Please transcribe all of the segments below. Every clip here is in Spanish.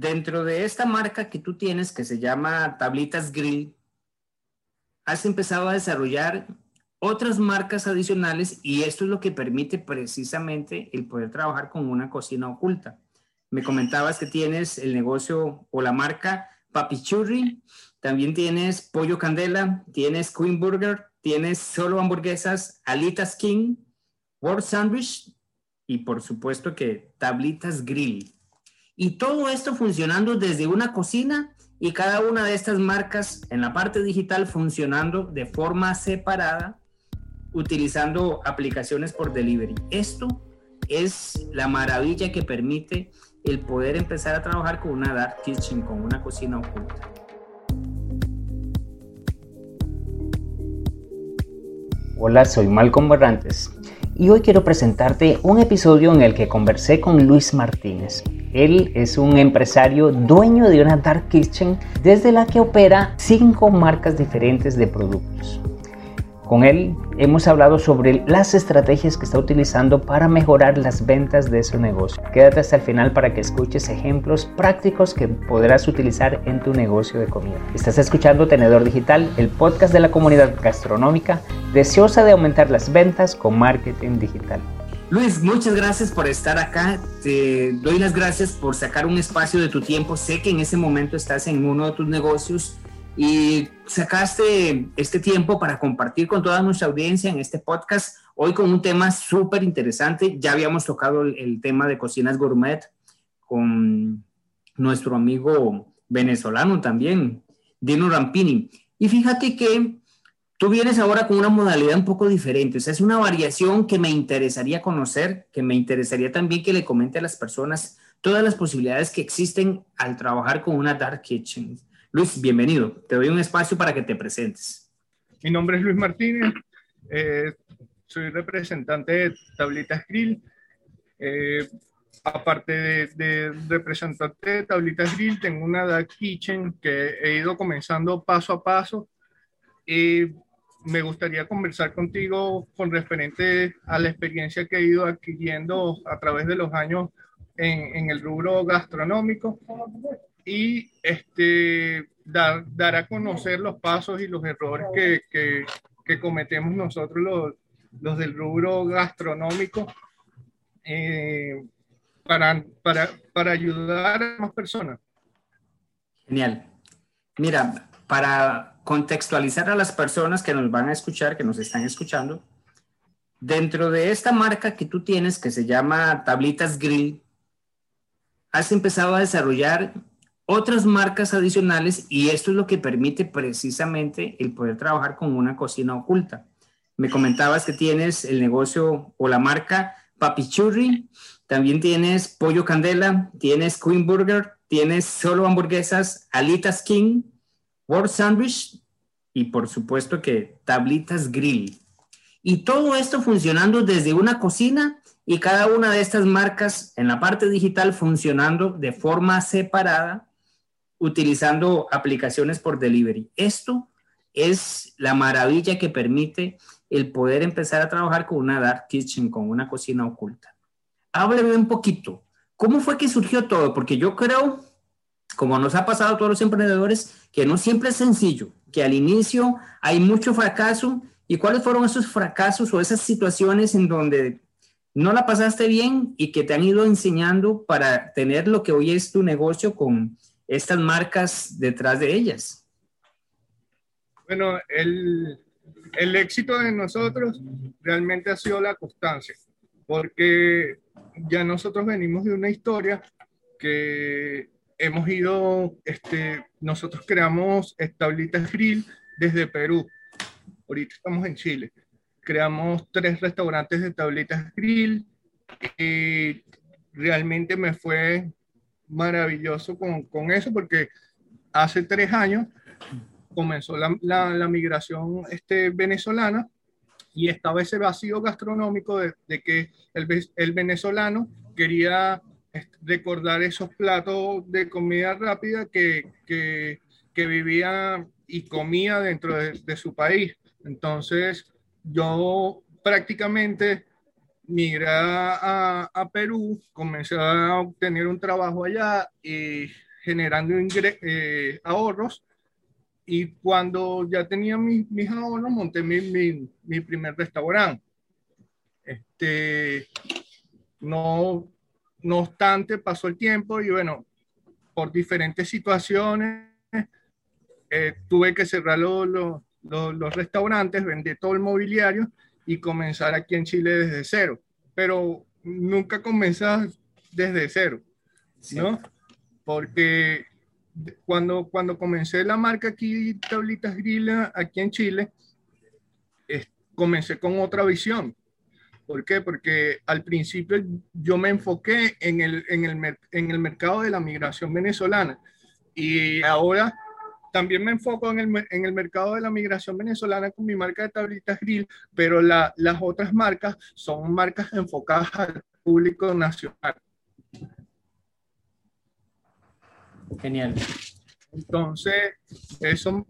Dentro de esta marca que tú tienes, que se llama Tablitas Grill, has empezado a desarrollar otras marcas adicionales y esto es lo que permite precisamente el poder trabajar con una cocina oculta. Me comentabas que tienes el negocio o la marca Papichurri, también tienes Pollo Candela, tienes Queen Burger, tienes solo hamburguesas, Alitas King, World Sandwich y por supuesto que Tablitas Grill. Y todo esto funcionando desde una cocina y cada una de estas marcas en la parte digital funcionando de forma separada utilizando aplicaciones por delivery. Esto es la maravilla que permite el poder empezar a trabajar con una dark kitchen, con una cocina oculta. Hola, soy Malcolm Barrantes y hoy quiero presentarte un episodio en el que conversé con Luis Martínez. Él es un empresario dueño de una dark kitchen desde la que opera cinco marcas diferentes de productos. Con él hemos hablado sobre las estrategias que está utilizando para mejorar las ventas de su negocio. Quédate hasta el final para que escuches ejemplos prácticos que podrás utilizar en tu negocio de comida. Estás escuchando Tenedor Digital, el podcast de la comunidad gastronómica deseosa de aumentar las ventas con marketing digital. Luis, muchas gracias por estar acá. Te doy las gracias por sacar un espacio de tu tiempo. Sé que en ese momento estás en uno de tus negocios y sacaste este tiempo para compartir con toda nuestra audiencia en este podcast, hoy con un tema súper interesante. Ya habíamos tocado el, tema de cocinas gourmet con nuestro amigo venezolano también, Dino Rampini. Y fíjate que tú vienes ahora con una modalidad un poco diferente, o sea, es una variación que me interesaría conocer, que me interesaría también que le comente a las personas todas las posibilidades que existen al trabajar con una dark kitchen. Luis, bienvenido. Te doy un espacio para que te presentes. Mi nombre es Luis Martínez. Eh, soy representante de Tablitas Grill. Eh, aparte de, representante de Tablitas Grill, tengo una dark kitchen que he ido comenzando paso a paso. Y me gustaría conversar contigo con referente a la experiencia que he ido adquiriendo a través de los años en, el rubro gastronómico y este, dar, a conocer los pasos y los errores que, que, que cometemos nosotros los, los, del rubro gastronómico eh, para, para, para ayudar a más personas. Genial. Mira, para contextualizar a las personas que nos van a escuchar, que nos están escuchando, dentro de esta marca que tú tienes que se llama Tablitas Grill, has empezado a desarrollar otras marcas adicionales y esto es lo que permite precisamente el poder trabajar con una cocina oculta. Me comentabas que tienes el negocio o la marca Papichurri, también tienes Pollo Candela, tienes Queen Burger, tienes solo hamburguesas, Alitas King, World Sandwich y por supuesto que Tablitas Grill. Y todo esto funcionando desde una cocina y cada una de estas marcas en la parte digital funcionando de forma separada utilizando aplicaciones por delivery. Esto es la maravilla que permite el poder empezar a trabajar con una dark kitchen, con una cocina oculta. Hábleme un poquito. ¿Cómo fue que surgió todo? Porque yo creo, como nos ha pasado a todos los emprendedores, que no siempre es sencillo, que al inicio hay mucho fracaso. ¿Y cuáles fueron esos fracasos o esas situaciones en donde no la pasaste bien y que te han ido enseñando para tener lo que hoy es tu negocio con estas marcas detrás de ellas? Bueno, el, el éxito de nosotros realmente ha sido la constancia, porque ya nosotros venimos de una historia que hemos ido, este, nosotros creamos Establitas Grill desde Perú. Ahorita estamos en Chile. Creamos tres restaurantes de Tablitas Grill y realmente me fue maravilloso con, con eso porque hace tres años comenzó la, la, migración este, venezolana y estaba ese vacío gastronómico de, de que el, el, venezolano quería recordar esos platos de comida rápida que, que, que vivía y comía dentro de, de, su país. Entonces, yo prácticamente migré a, a, Perú, comencé a obtener un trabajo allá y generando eh, ahorros y cuando ya tenía mis, mis ahorros monté mi, mi, mi, primer restaurante. Este, no, no obstante, pasó el tiempo y bueno, por diferentes situaciones eh, tuve que cerrar los restaurantes, vender todo el mobiliario y comenzar aquí en Chile desde cero. Pero nunca comenzas desde cero, ¿no? Porque cuando, cuando comencé la marca aquí, Tablitas Grill, aquí en Chile, comencé con otra visión. ¿Por qué? Porque al principio yo me enfoqué en el, en el, en el mercado de la migración venezolana y ahora también me enfoco en el, en el, mercado de la migración venezolana con mi marca de tablitas grill, pero la, las otras marcas son marcas enfocadas al público nacional. Genial. Entonces, eso,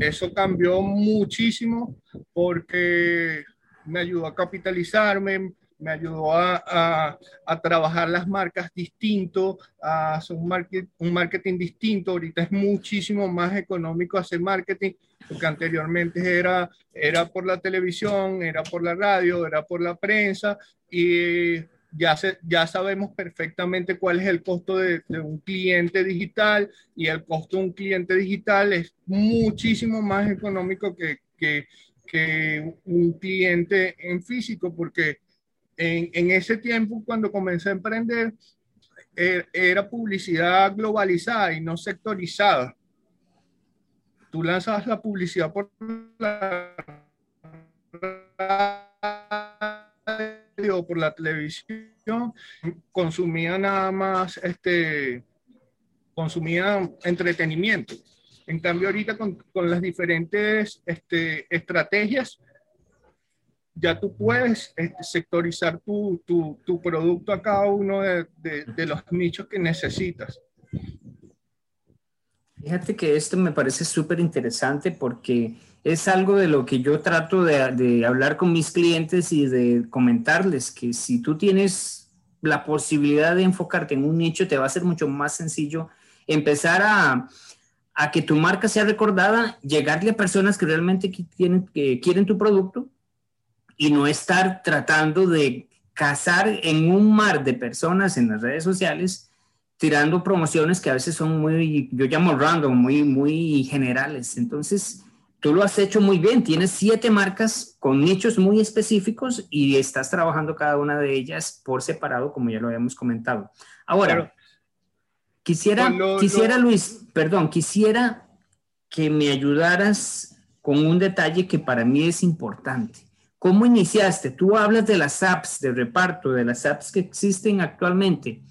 eso, cambió muchísimo porque me ayudó a capitalizarme, me ayudó a, a, trabajar las marcas distinto, a hacer un, market, un marketing distinto. Ahorita es muchísimo más económico hacer marketing, porque anteriormente era, era por la televisión, era por la radio, era por la prensa, y ya, ya sabemos perfectamente cuál es el costo de, un cliente digital y el costo de un cliente digital es muchísimo más económico que, que un cliente en físico, porque en, ese tiempo, cuando comencé a emprender, er, era publicidad globalizada y no sectorizada. Tú lanzabas la publicidad por la o por la televisión, consumía nada más, este, consumía entretenimiento. En cambio, ahorita con, con las diferentes este, estrategias, ya tú puedes este, sectorizar tu, tu, tu, producto a cada uno de, de, de los nichos que necesitas. Fíjate que esto me parece súper interesante porque es algo de lo que yo trato de, hablar con mis clientes y de comentarles que si tú tienes la posibilidad de enfocarte en un nicho, te va a ser mucho más sencillo empezar a, que tu marca sea recordada, llegarle a personas que realmente quieren, que quieren tu producto y no estar tratando de cazar en un mar de personas en las redes sociales tirando promociones que a veces son muy, yo llamo random, muy, muy generales. Entonces, tú lo has hecho muy bien. Tienes siete marcas con nichos muy específicos y estás trabajando cada una de ellas por separado, como ya lo habíamos comentado. Ahora, quisiera, quisiera Luis, perdón, quisiera que me ayudaras con un detalle que para mí es importante. ¿Cómo iniciaste? Tú hablas de las apps de reparto, de las apps que existen actualmente.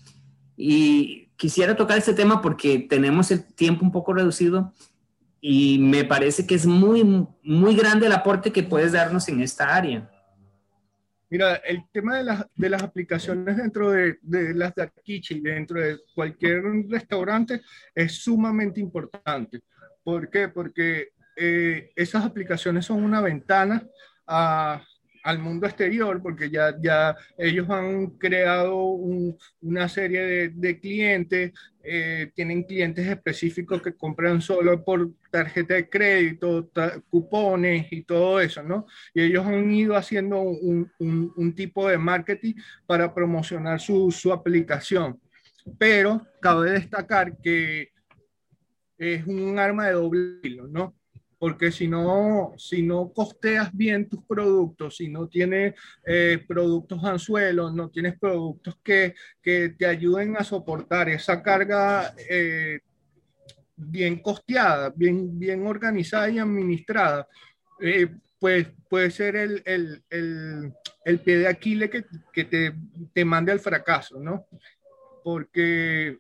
Y quisiera tocar este tema porque tenemos el tiempo un poco reducido y me parece que es muy, muy grande el aporte que puedes darnos en esta área. Mira, el tema de las, de las aplicaciones dentro de, de las de Kitchen, dentro de cualquier restaurante, es sumamente importante. ¿Por qué? Porque eh, esas aplicaciones son una ventana a, al mundo exterior, porque ya, ya ellos han creado una serie de, de clientes, eh, tienen clientes específicos que compran solo por tarjeta de crédito, cupones y todo eso, ¿no? Y ellos han ido haciendo un, un, un tipo de marketing para promocionar su, su aplicación. Pero cabe destacar que es un arma de doble filo, ¿no? Porque si no, si no costeas bien tus productos, si no tienes eh, productos anzuelos, no tienes productos que, que, te ayuden a soportar esa carga eh, bien costeada, bien, bien organizada y administrada, eh, pues puede ser el, el, el, el, pie de Aquiles que, que te, te mande al fracaso, ¿no? Porque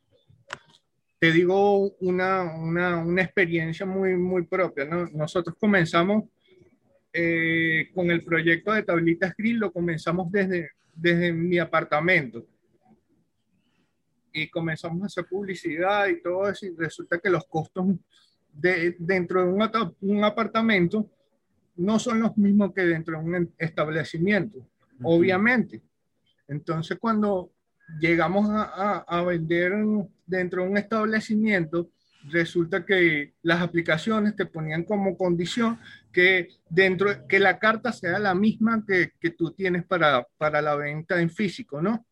te digo una, una, una experiencia muy, muy propia. ¿no? Nosotros comenzamos eh, con el proyecto de Tablitas Grill, lo comenzamos desde, desde mi apartamento. Y comenzamos a hacer publicidad y todo eso, y resulta que los costos de, dentro de un, un apartamento no son los mismos que dentro de un establecimiento, obviamente. Entonces, cuando llegamos a, a, a vender dentro de un establecimiento, resulta que las aplicaciones te ponían como condición que dentro que la carta sea la misma que, que tú tienes para, para la venta en físico, ¿no?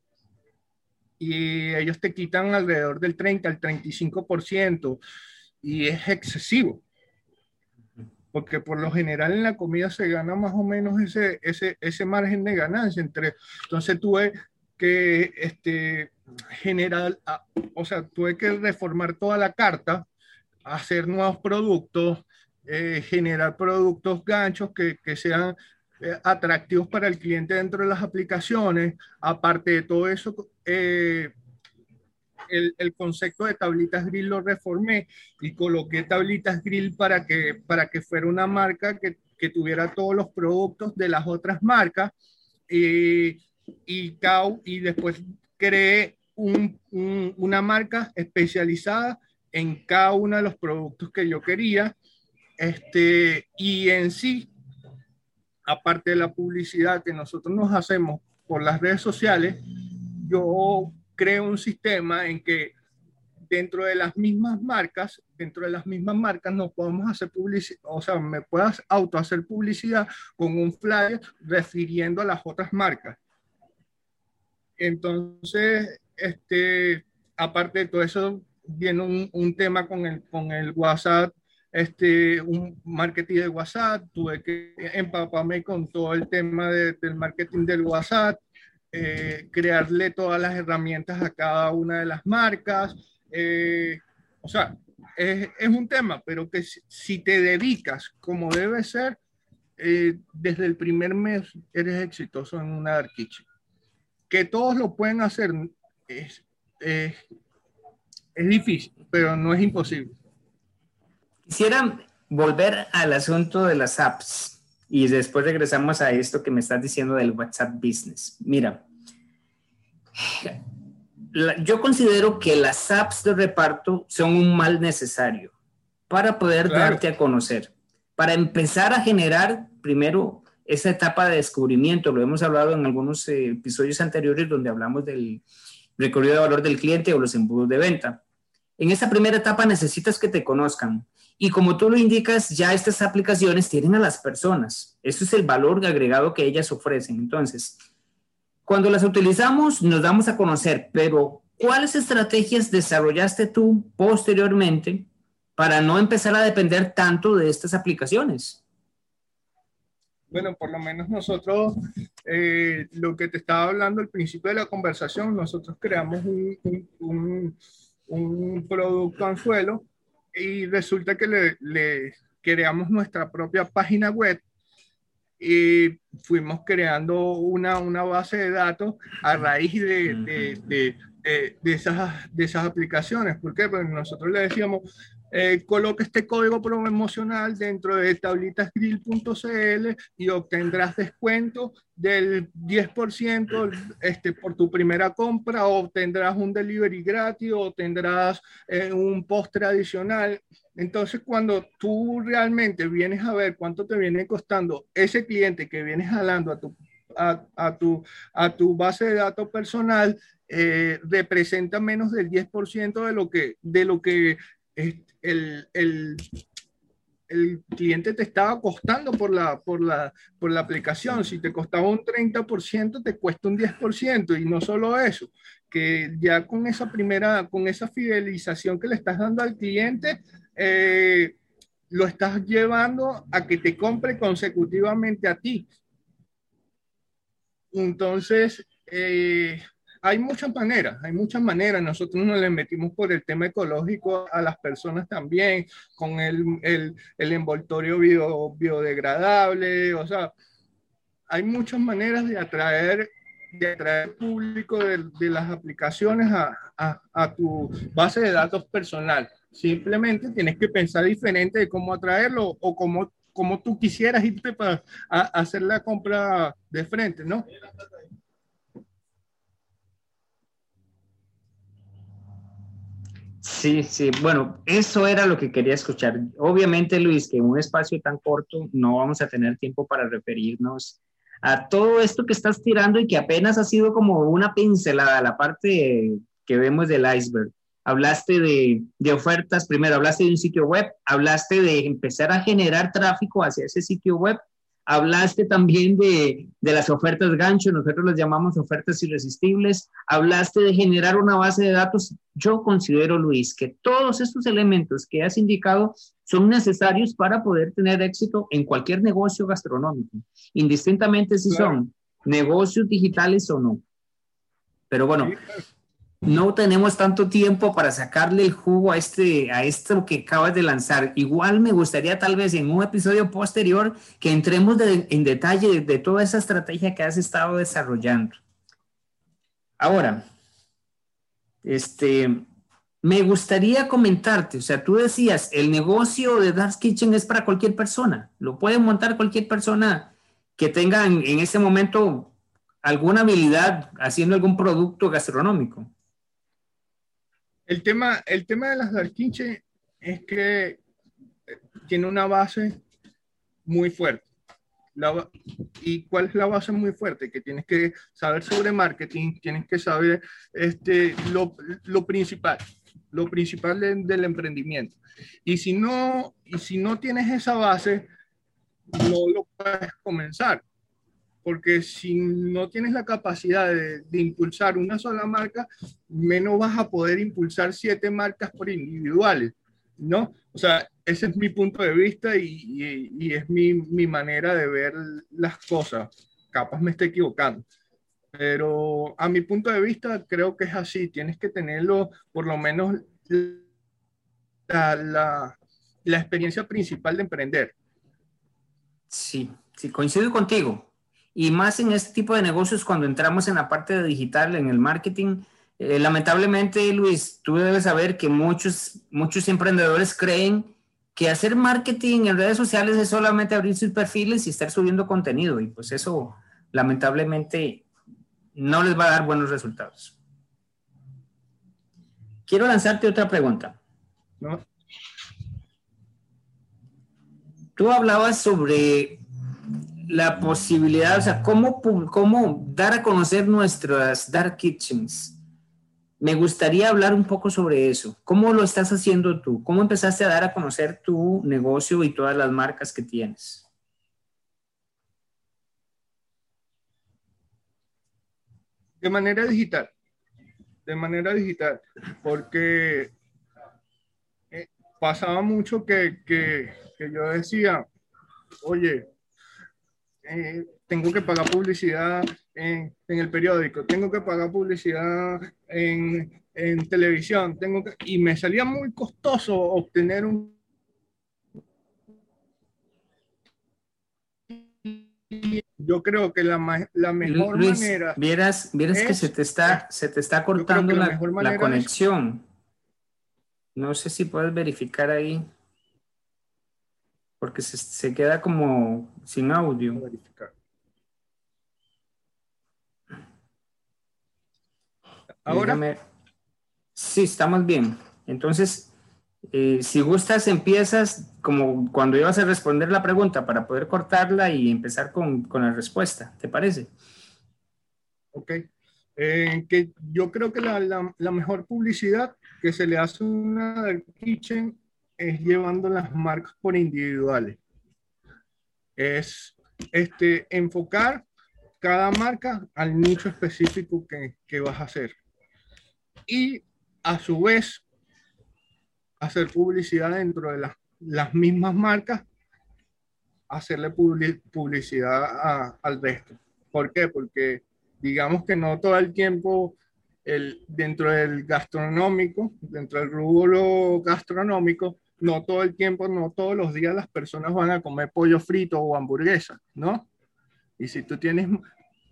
Y ellos te quitan alrededor del 30 al 35% y es excesivo. Porque por lo general en la comida se gana más o menos ese, ese, ese margen de ganancia. Entre, entonces tuve que este, generar, ah, o sea, tuve que reformar toda la carta, hacer nuevos productos, eh, generar productos ganchos que, que sean eh, atractivos para el cliente dentro de las aplicaciones. Aparte de todo eso, eh, el, el, concepto de tablitas grill lo reformé y coloqué tablitas grill para que, para que fuera una marca que, que tuviera todos los productos de las otras marcas. y, y después creé un, una marca especializada en cada uno de los productos que yo quería. Este, y en sí, aparte de la publicidad que nosotros nos hacemos por las redes sociales, yo creo un sistema en que dentro de las mismas marcas, dentro de las mismas marcas nos podemos hacer publicidad, o sea, me puedas auto hacer publicidad con un flyer refiriendo a las otras marcas. Entonces, este, aparte de todo eso, viene un, un tema con el, con el WhatsApp, este, un marketing de WhatsApp, tuve que empaparme con todo el tema de, del marketing del WhatsApp, eh, crearle todas las herramientas a cada una de las marcas. Eh, o sea, es, es, un tema, pero que si, te dedicas como debe ser, eh, desde el primer mes eres exitoso en una dark kitchen. Que todos lo pueden hacer es, es, es difícil, pero no es imposible. Quisiera volver al asunto de las apps y después regresamos a esto que me estás diciendo del WhatsApp Business. Mira, yo considero que las apps de reparto son un mal necesario para poder claro. darte a conocer, para empezar a generar primero esa etapa de descubrimiento. Lo hemos hablado en algunos eh, episodios anteriores donde hablamos del recorrido de valor del cliente o los embudos de venta. En esta primera etapa necesitas que te conozcan, y como tú lo indicas, ya estas aplicaciones tienen a las personas. Eso es el valor agregado que ellas ofrecen. Entonces, cuando las utilizamos, nos damos a conocer, pero ¿cuáles estrategias desarrollaste tú posteriormente para no empezar a depender tanto de estas aplicaciones? Bueno, por lo menos nosotros, eh, lo que te estaba hablando al principio de la conversación, nosotros creamos un, un, un, un producto anzuelo y resulta que le, le, creamos nuestra propia página web y fuimos creando una, una base de datos a raíz de, de, de, de esas, de esas aplicaciones. ¿Por qué? Porque nosotros le decíamos, eh, coloca este código promocional dentro de tablitasgrill.cl y obtendrás descuento del 10% este, por tu primera compra, obtendrás un delivery gratis, o eh, un postre adicional. Entonces, cuando tú realmente vienes a ver cuánto te viene costando ese cliente que vienes jalando a tu, a, a tu, a tu base de datos personal, eh, representa menos del 10% de lo que, de lo que el, el, cliente te estaba costando por la, por, la, por la aplicación. Si te costaba un 30%, te cuesta un 10%. Y no solo eso, que ya con esa primera, con esa fidelización que le estás dando al cliente, eh, lo estás llevando a que te compre consecutivamente a ti. Entonces, eh, hay muchas maneras, hay muchas maneras. Nosotros nos le metimos por el tema ecológico a las personas también, con el, envoltorio bio, biodegradable, o sea, hay muchas maneras de atraer de atraer público de, las aplicaciones a, tu base de datos personal. Simplemente tienes que pensar diferente de cómo atraerlo o cómo, cómo tú quisieras irte para hacer la compra de frente, ¿no? Sí, sí, bueno, eso era lo que quería escuchar. Obviamente, Luis, que en un espacio tan corto no vamos a tener tiempo para referirnos a todo esto que estás tirando y que apenas ha sido como una pincelada, la parte que vemos del iceberg. hablaste de, de, ofertas, primero hablaste de un sitio web, hablaste de empezar a generar tráfico hacia ese sitio web, hablaste también de, de las ofertas gancho, nosotros las llamamos ofertas irresistibles, hablaste de generar una base de datos. Yo considero, Luis, que todos estos elementos que has indicado son necesarios para poder tener éxito en cualquier negocio gastronómico, indistintamente si son negocios digitales o no. Pero bueno, no tenemos tanto tiempo para sacarle el jugo a, este, a esto que acabas de lanzar. Igual me gustaría tal vez en un episodio posterior que entremos en detalle de, toda esa estrategia que has estado desarrollando. Ahora, este, me gustaría comentarte, o sea, tú decías, el negocio de Dark Kitchen es para cualquier persona, lo puede montar cualquier persona que tenga en, en este momento alguna habilidad haciendo algún producto gastronómico. El tema, el tema de las darkinche es que eh, tiene una base muy fuerte. ¿Y cuál es la base muy fuerte? Que tienes que saber sobre marketing, tienes que saber este, lo, lo principal, lo principal del emprendimiento. Y si, no, y si no tienes esa base, no lo puedes comenzar porque si no tienes la capacidad de, impulsar una sola marca, menos vas a poder impulsar siete marcas por individuales, ¿no? O sea, ese es mi punto de vista y, y, es mi, mi, manera de ver las cosas. Capaz me estoy equivocando. Pero a mi punto de vista creo que es así. Tienes que tenerlo, por lo menos, la, la, la experiencia principal de emprender. Sí, sí, coincido contigo. Y más en este tipo de negocios, cuando entramos en la parte de digital, en el marketing, eh, lamentablemente, Luis, tú debes saber que muchos, muchos emprendedores creen que hacer marketing en redes sociales es solamente abrir sus perfiles y estar subiendo contenido. Y pues eso, lamentablemente, no les va a dar buenos resultados. Quiero lanzarte otra pregunta. Tú hablabas sobre la posibilidad, o sea, cómo, cómo dar a conocer nuestras dark kitchens. Me gustaría hablar un poco sobre eso. ¿Cómo lo estás haciendo tú? ¿Cómo empezaste a dar a conocer tu negocio y todas las marcas que tienes? De manera digital. De manera digital. Porque eh, pasaba mucho que, que yo decía, oye, eh, tengo que pagar publicidad en, en, el periódico, tengo que pagar publicidad en, en televisión, tengo que, y me salía muy costoso obtener un... Yo creo que la, la mejor manera... Vieras, vieras que se te está, se te está cortando la, la, conexión. No sé si puedes verificar ahí porque se, queda como sin audio. Ahora. Sí, estamos bien. Entonces, eh, si gustas, empiezas como cuando ibas a responder la pregunta para poder cortarla y empezar con, la respuesta. ¿Te parece? Ok. Eh, que yo creo que la, la, mejor publicidad que se le hace a una kitchen es llevando las marcas por individuales. Es este, enfocar cada marca al nicho específico que, que vas a hacer. Y a su vez, hacer publicidad dentro de las mismas marcas, hacerle publicidad al resto. ¿Por qué? Porque digamos que no todo el tiempo el, dentro del gastronómico, dentro del rubro gastronómico, no todo el tiempo, no todos los días las personas van a comer pollo frito o hamburguesa, ¿no? Y si tú tienes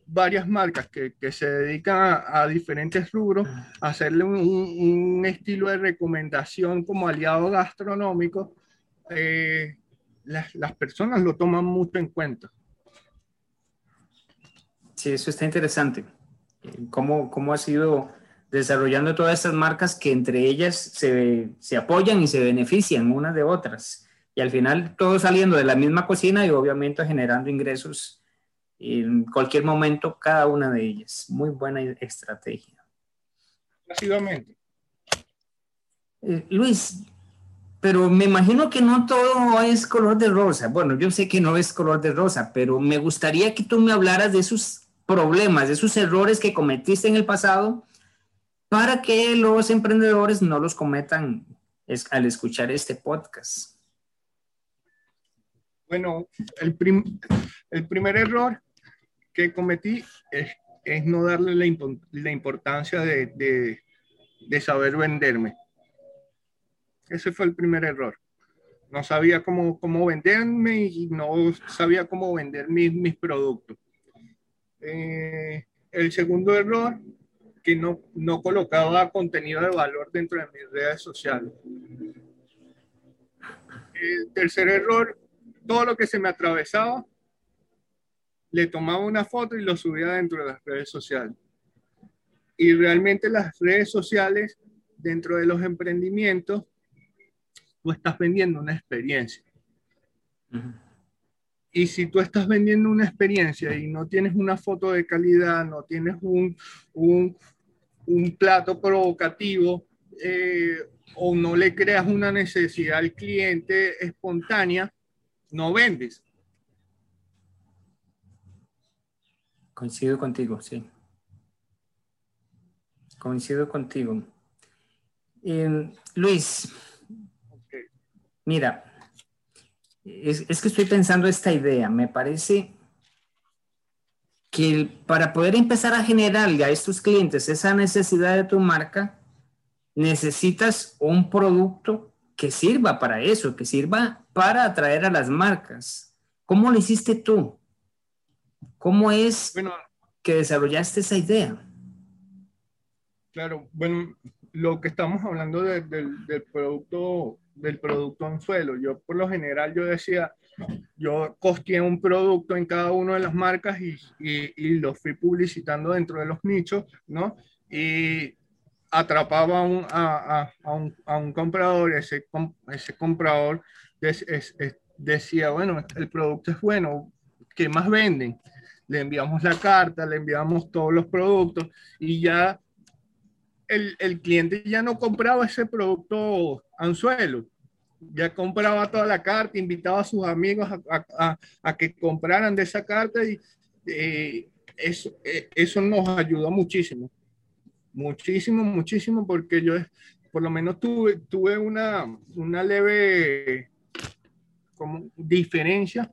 varias marcas que, que se dedican a, diferentes rubros, a hacerle un, un, estilo de recomendación como aliado gastronómico, eh, las, las personas lo toman mucho en cuenta. Sí, eso está interesante. ¿Cómo, cómo ha sido desarrollando todas estas marcas que entre ellas se, se, apoyan y se benefician unas de otras. Y al final todo saliendo de la misma cocina y obviamente generando ingresos en cualquier momento cada una de ellas. Muy buena estrategia. Básicamente. Eh, Luis, pero me imagino que no todo es color de rosa. Bueno, yo sé que no es color de rosa, pero me gustaría que tú me hablaras de esos problemas, de esos errores que cometiste en el pasado para que los emprendedores no los cometan al escuchar este podcast. Bueno, el, el primer error que cometí es, no darle la, importancia de, saber venderme. Ese fue el primer error. No sabía cómo, cómo venderme y no sabía cómo vender mis, mis productos. Eh, el segundo error, que no, no colocaba contenido de valor dentro de mis redes sociales. El tercer error, todo lo que se me atravesaba, le tomaba una foto y lo subía dentro de las redes sociales. Y realmente las redes sociales, dentro de los emprendimientos, tú estás vendiendo una experiencia. Y si tú estás vendiendo una experiencia y no tienes una foto de calidad, no tienes un, un, un plato provocativo eh, o no le creas una necesidad al cliente espontánea, no vendes. Coincido contigo, sí. Coincido contigo. Eh, Luis, mira, es, es, que estoy pensando esta idea. Me parece que para poder empezar a generar a estos clientes esa necesidad de tu marca, necesitas un producto que sirva para eso, que sirva para atraer a las marcas. ¿Cómo lo hiciste tú? ¿Cómo es que desarrollaste esa idea? Claro, bueno, lo que estamos hablando del producto del producto anzuelo. Yo por lo general yo decía, yo costeé un producto en cada una de las marcas y, y, lo fui publicitando dentro de los nichos, ¿no? Y atrapaba a, un, a, un, comprador, ese, ese comprador decía, bueno, el producto es bueno, ¿qué más venden? le enviamos la carta, le enviamos todos los productos y ya el, el cliente ya no compraba ese producto anzuelo, ya compraba toda la carta, invitaba a sus amigos a, a, a que compraran de esa carta y eh, eso, eh, eso nos ayudó muchísimo, muchísimo, muchísimo, porque yo por lo menos tuve, tuve una, una leve como diferencia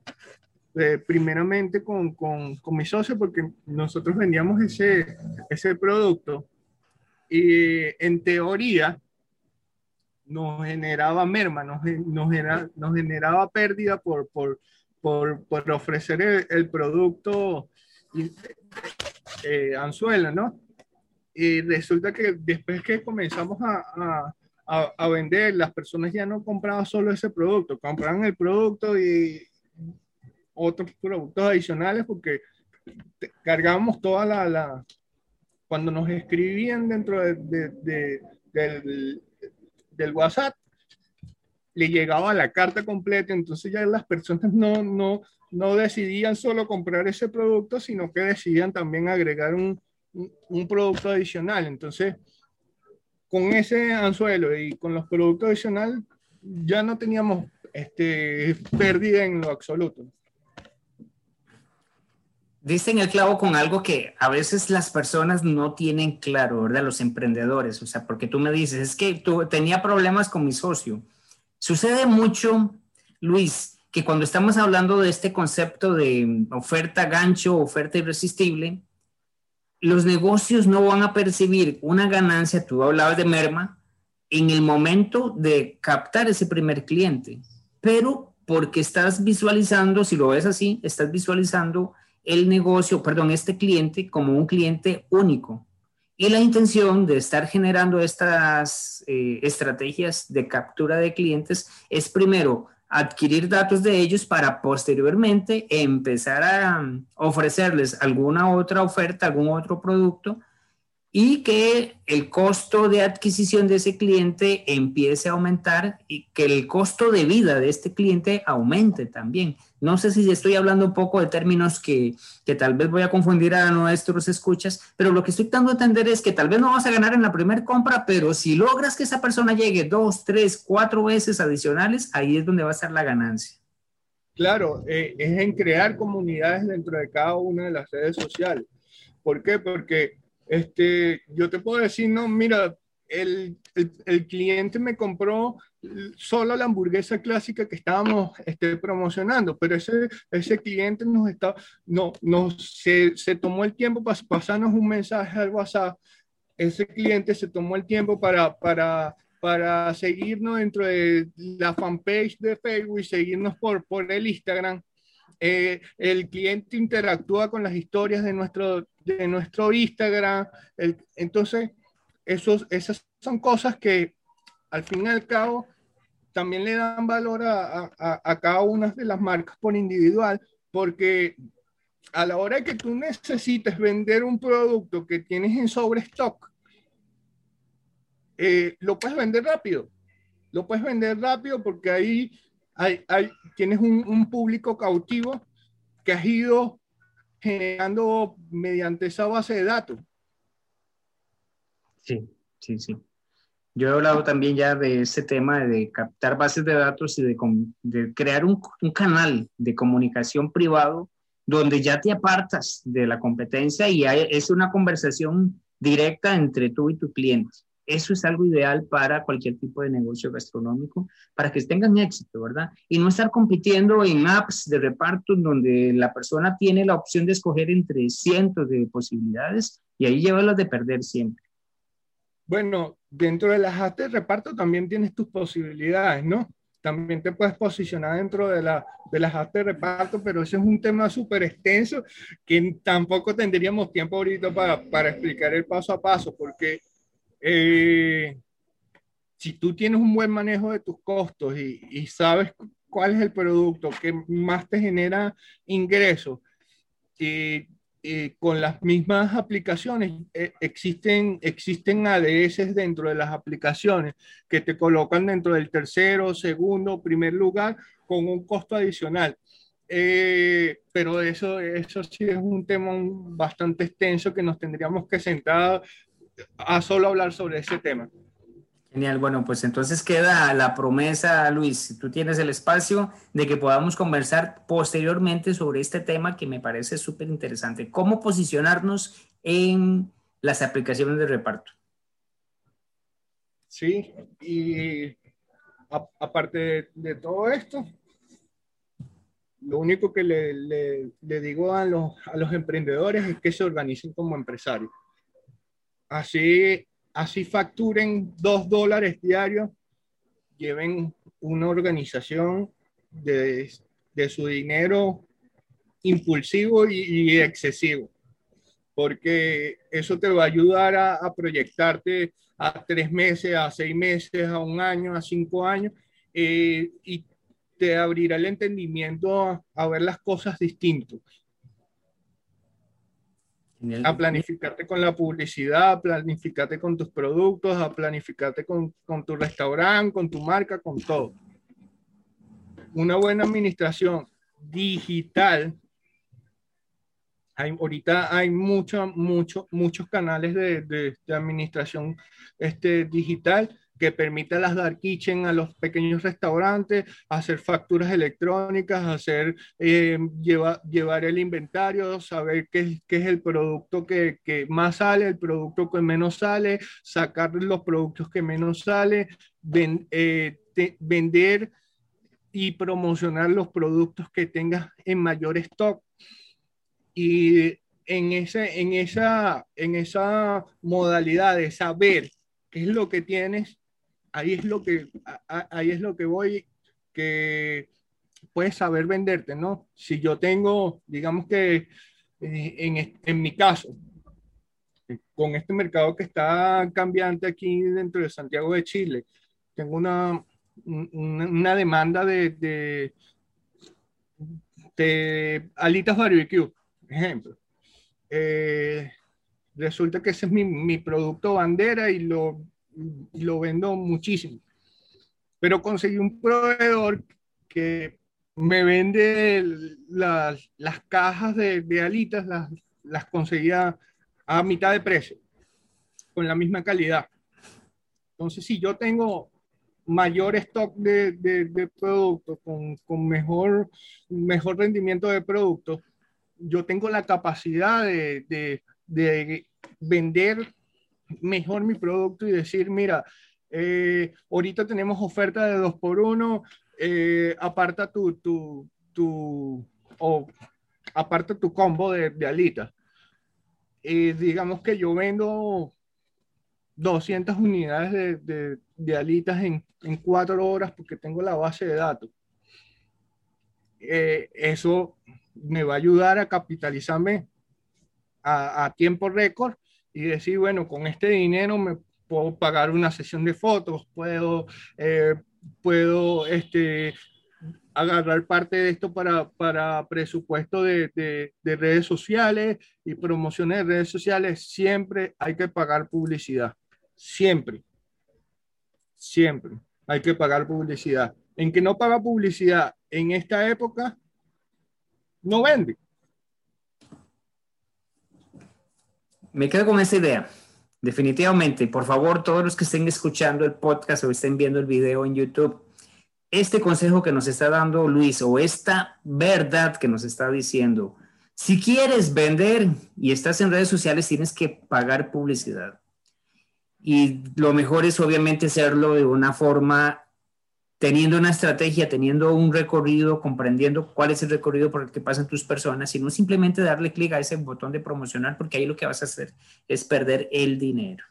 eh, primeramente con, con, con, mi socio porque nosotros vendíamos ese, ese producto y en teoría nos generaba merma, nos, nos, nos generaba pérdida por, por, por, por ofrecer el, producto eh, anzuelo, ¿no? Y resulta que después que comenzamos a, a, a, vender, las personas ya no compraban solo ese producto, compraban el producto y, otros productos adicionales porque cargamos toda la, la, cuando nos escribían dentro de, del, del, WhatsApp, le llegaba la carta completa, entonces ya las personas no, no, no decidían solo comprar ese producto, sino que decidían también agregar un, un producto adicional. Entonces, con ese anzuelo y con los productos adicionales, ya no teníamos este, pérdida en lo absoluto dicen el clavo con algo que a veces las personas no tienen claro, ¿verdad? Los emprendedores, o sea, porque tú me dices, es que tú tenía problemas con mi socio. Sucede mucho, Luis, que cuando estamos hablando de este concepto de oferta gancho, oferta irresistible, los negocios no van a percibir una ganancia, tú hablabas de merma, en el momento de captar ese primer cliente, pero porque estás visualizando, si lo ves así, estás visualizando el negocio, perdón, este cliente como un cliente único. Y la intención de estar generando estas eh, estrategias de captura de clientes es primero adquirir datos de ellos para posteriormente empezar a ofrecerles alguna otra oferta, algún otro producto y que el costo de adquisición de ese cliente empiece a aumentar y que el costo de vida de este cliente aumente también. No sé si estoy hablando un poco de términos que, que tal vez voy a confundir a nuestros escuchas, pero lo que estoy dando a entender es que tal vez no vas a ganar en la primera compra, pero si logras que esa persona llegue dos, tres, cuatro veces adicionales, ahí es donde va a estar la ganancia. Claro, eh, es en crear comunidades dentro de cada una de las redes sociales. ¿Por qué? Porque este, yo te puedo decir, no, mira, el, el, cliente me compró solo la hamburguesa clásica que estábamos este, promocionando, pero ese, ese cliente nos, está, no, nos, se, se tomó el tiempo para pasarnos un mensaje al WhatsApp, ese cliente se tomó el tiempo para, para, para seguirnos dentro de la fanpage de Facebook y seguirnos por, por el Instagram. Eh, el cliente interactúa con las historias de nuestro, de nuestro Instagram. entonces, esos, esas son cosas que al fin y al cabo también le dan valor a, a, cada una de las marcas por individual, porque a la hora que tú necesites vender un producto que tienes en sobrestock, eh, lo puedes vender rápido. Lo puedes vender rápido porque ahí hay, hay, tienes un, un, público cautivo que has ido generando mediante esa base de datos. Sí, sí, sí. Yo he hablado también ya de ese tema de captar bases de datos y de, crear un, canal de comunicación privado donde ya te apartas de la competencia y es una conversación directa entre tú y tu cliente. Eso es algo ideal para cualquier tipo de negocio gastronómico, para que tengan éxito, ¿verdad? Y no estar compitiendo en apps de reparto donde la persona tiene la opción de escoger entre cientos de posibilidades y ahí las de perder siempre. Bueno, dentro de las apps de reparto también tienes tus posibilidades, ¿no? También te puedes posicionar dentro de, la, de las apps de reparto, pero ese es un tema súper extenso que tampoco tendríamos tiempo ahorita para explicar el paso a paso, porque eh, si tú tienes un buen manejo de tus costos y, sabes cuál es el producto que más te genera ingresos, y, con las mismas aplicaciones eh, existen, existen ADS dentro de las aplicaciones que te colocan dentro del tercero, segundo, primer lugar con un costo adicional. Eh, pero eso, eso sí es un tema bastante extenso que nos tendríamos que sentar a solo hablar sobre ese tema. Genial, bueno, pues entonces queda la promesa, Luis, tú tienes el espacio de que podamos conversar posteriormente sobre este tema que me parece súper interesante, cómo posicionarnos en las aplicaciones de reparto. Sí, y aparte de, todo esto, lo único que le, le, digo a los, a los emprendedores es que se organicen como empresarios así, así facturen dos dólares diarios, lleven una organización de, de su dinero impulsivo y, excesivo, porque eso te va a ayudar a, proyectarte a tres meses, a seis meses, a un año, a cinco años, eh, y te abrirá el entendimiento a, a ver las cosas a planificarte con la publicidad, a planificarte con tus productos, a planificarte con, con tu restaurante, con tu marca, con todo. Una buena administración digital. Hay, ahorita hay mucho, mucho, muchos canales de, de, de administración este, digital que permita las dark kitchen a los pequeños restaurantes, hacer facturas electrónicas, hacer, eh, llevar el inventario, saber qué, qué es el producto que, que, más sale, el producto que menos sale, sacar los productos que menos sale, eh, vender y promocionar los productos que tengas en mayor stock. Y en, ese, en, esa, en esa modalidad de saber qué es lo que tienes ahí es lo que, ahí es lo que voy, que puedes saber venderte, ¿no? Si yo tengo, digamos que eh, en, en mi caso, con este mercado que está cambiante aquí dentro de Santiago de Chile, tengo una, una, demanda de, de, de, alitas barbecue, ejemplo. Eh, resulta que ese es mi, producto bandera y lo, lo vendo muchísimo. Pero conseguí un proveedor que me vende las, cajas de, alitas, las, las conseguía a mitad de precio, con la misma calidad. Entonces, si yo tengo mayor stock de, de, productos, con, con, mejor, mejor rendimiento de productos, yo tengo la capacidad de, de vender mejor mi producto y decir, mira, eh, ahorita tenemos oferta de 2 por 1 eh, aparta tu, tu, tu, o aparta tu combo de, de alitas. Y digamos que yo vendo 200 unidades de, de, de alitas en, en, cuatro horas porque tengo la base de datos. Eh, eso me va a ayudar a capitalizarme a, a tiempo récord y decir, bueno, con este dinero me puedo pagar una sesión de fotos, puedo, eh, puedo este, agarrar parte de esto para, para presupuesto de, de, de, redes sociales y promociones de redes sociales. Siempre hay que pagar publicidad. Siempre. Siempre hay que pagar publicidad. En que no paga publicidad en esta época, no vende. Me quedo con esa idea. Definitivamente, por favor, todos los que estén escuchando el podcast o estén viendo el video en YouTube, este consejo que nos está dando Luis o esta verdad que nos está diciendo, si quieres vender y estás en redes sociales, tienes que pagar publicidad. Y lo mejor es obviamente hacerlo de una forma teniendo una estrategia, teniendo un recorrido, comprendiendo cuál es el recorrido por el que pasan tus personas y no simplemente darle clic a ese botón de promocionar porque ahí lo que vas a hacer es perder el dinero.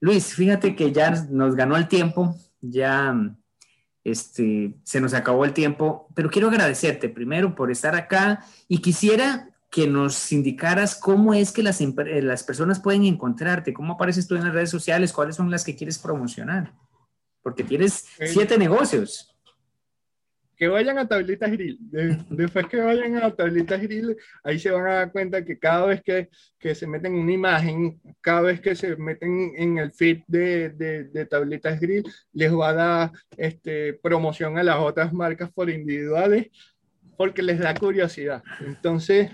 Luis, fíjate que ya nos ganó el tiempo, ya este, se nos acabó el tiempo, pero quiero agradecerte primero por estar acá y quisiera que nos indicaras cómo es que las personas pueden encontrarte, cómo apareces tú en las redes sociales, cuáles son las que quieres promocionar porque tienes siete negocios. Que vayan a Tablitas Grill. Después que vayan a Tablitas Grill, ahí se van a dar cuenta que cada vez que, que se meten una imagen, cada vez que se meten en el feed de, de, de Tablitas Grill, les va a dar este, promoción a las otras marcas por individuales, porque les da curiosidad. Entonces,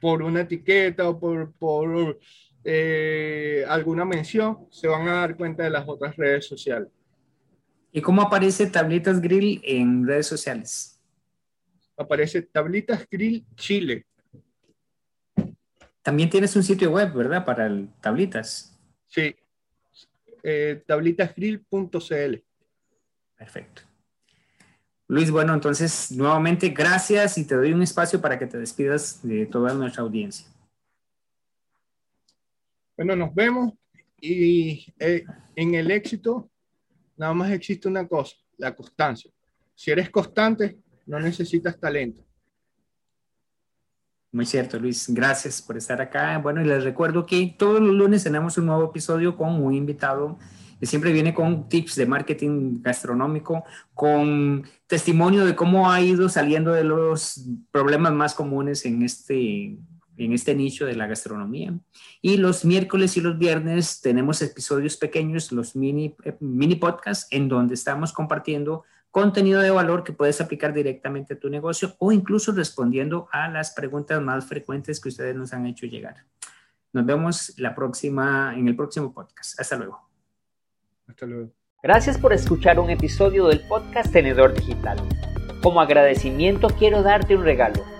por una etiqueta o por, por eh, alguna mención, se van a dar cuenta de las otras redes sociales. ¿Y cómo aparece Tablitas Grill en redes sociales? Aparece Tablitas Grill Chile. También tienes un sitio web, ¿verdad? Para el tablitas. Sí. Eh, tablitasgrill.cl. Perfecto. Luis, bueno, entonces nuevamente gracias y te doy un espacio para que te despidas de toda nuestra audiencia. Bueno, nos vemos y eh, en el éxito nada más existe una cosa, la constancia. Si eres constante, no necesitas talento. Muy cierto, Luis. Gracias por estar acá. Bueno, y les recuerdo que todos los lunes tenemos un nuevo episodio con un invitado que siempre viene con tips de marketing gastronómico, con testimonio de cómo ha ido saliendo de los problemas más comunes en este en este nicho de la gastronomía. Y los miércoles y los viernes tenemos episodios pequeños, los mini, eh, mini podcasts, en donde estamos compartiendo contenido de valor que puedes aplicar directamente a tu negocio o incluso respondiendo a las preguntas más frecuentes que ustedes nos han hecho llegar. Nos vemos la próxima, en el próximo podcast. Hasta luego. Hasta luego. Gracias por escuchar un episodio del podcast Tenedor Digital. Como agradecimiento quiero darte un regalo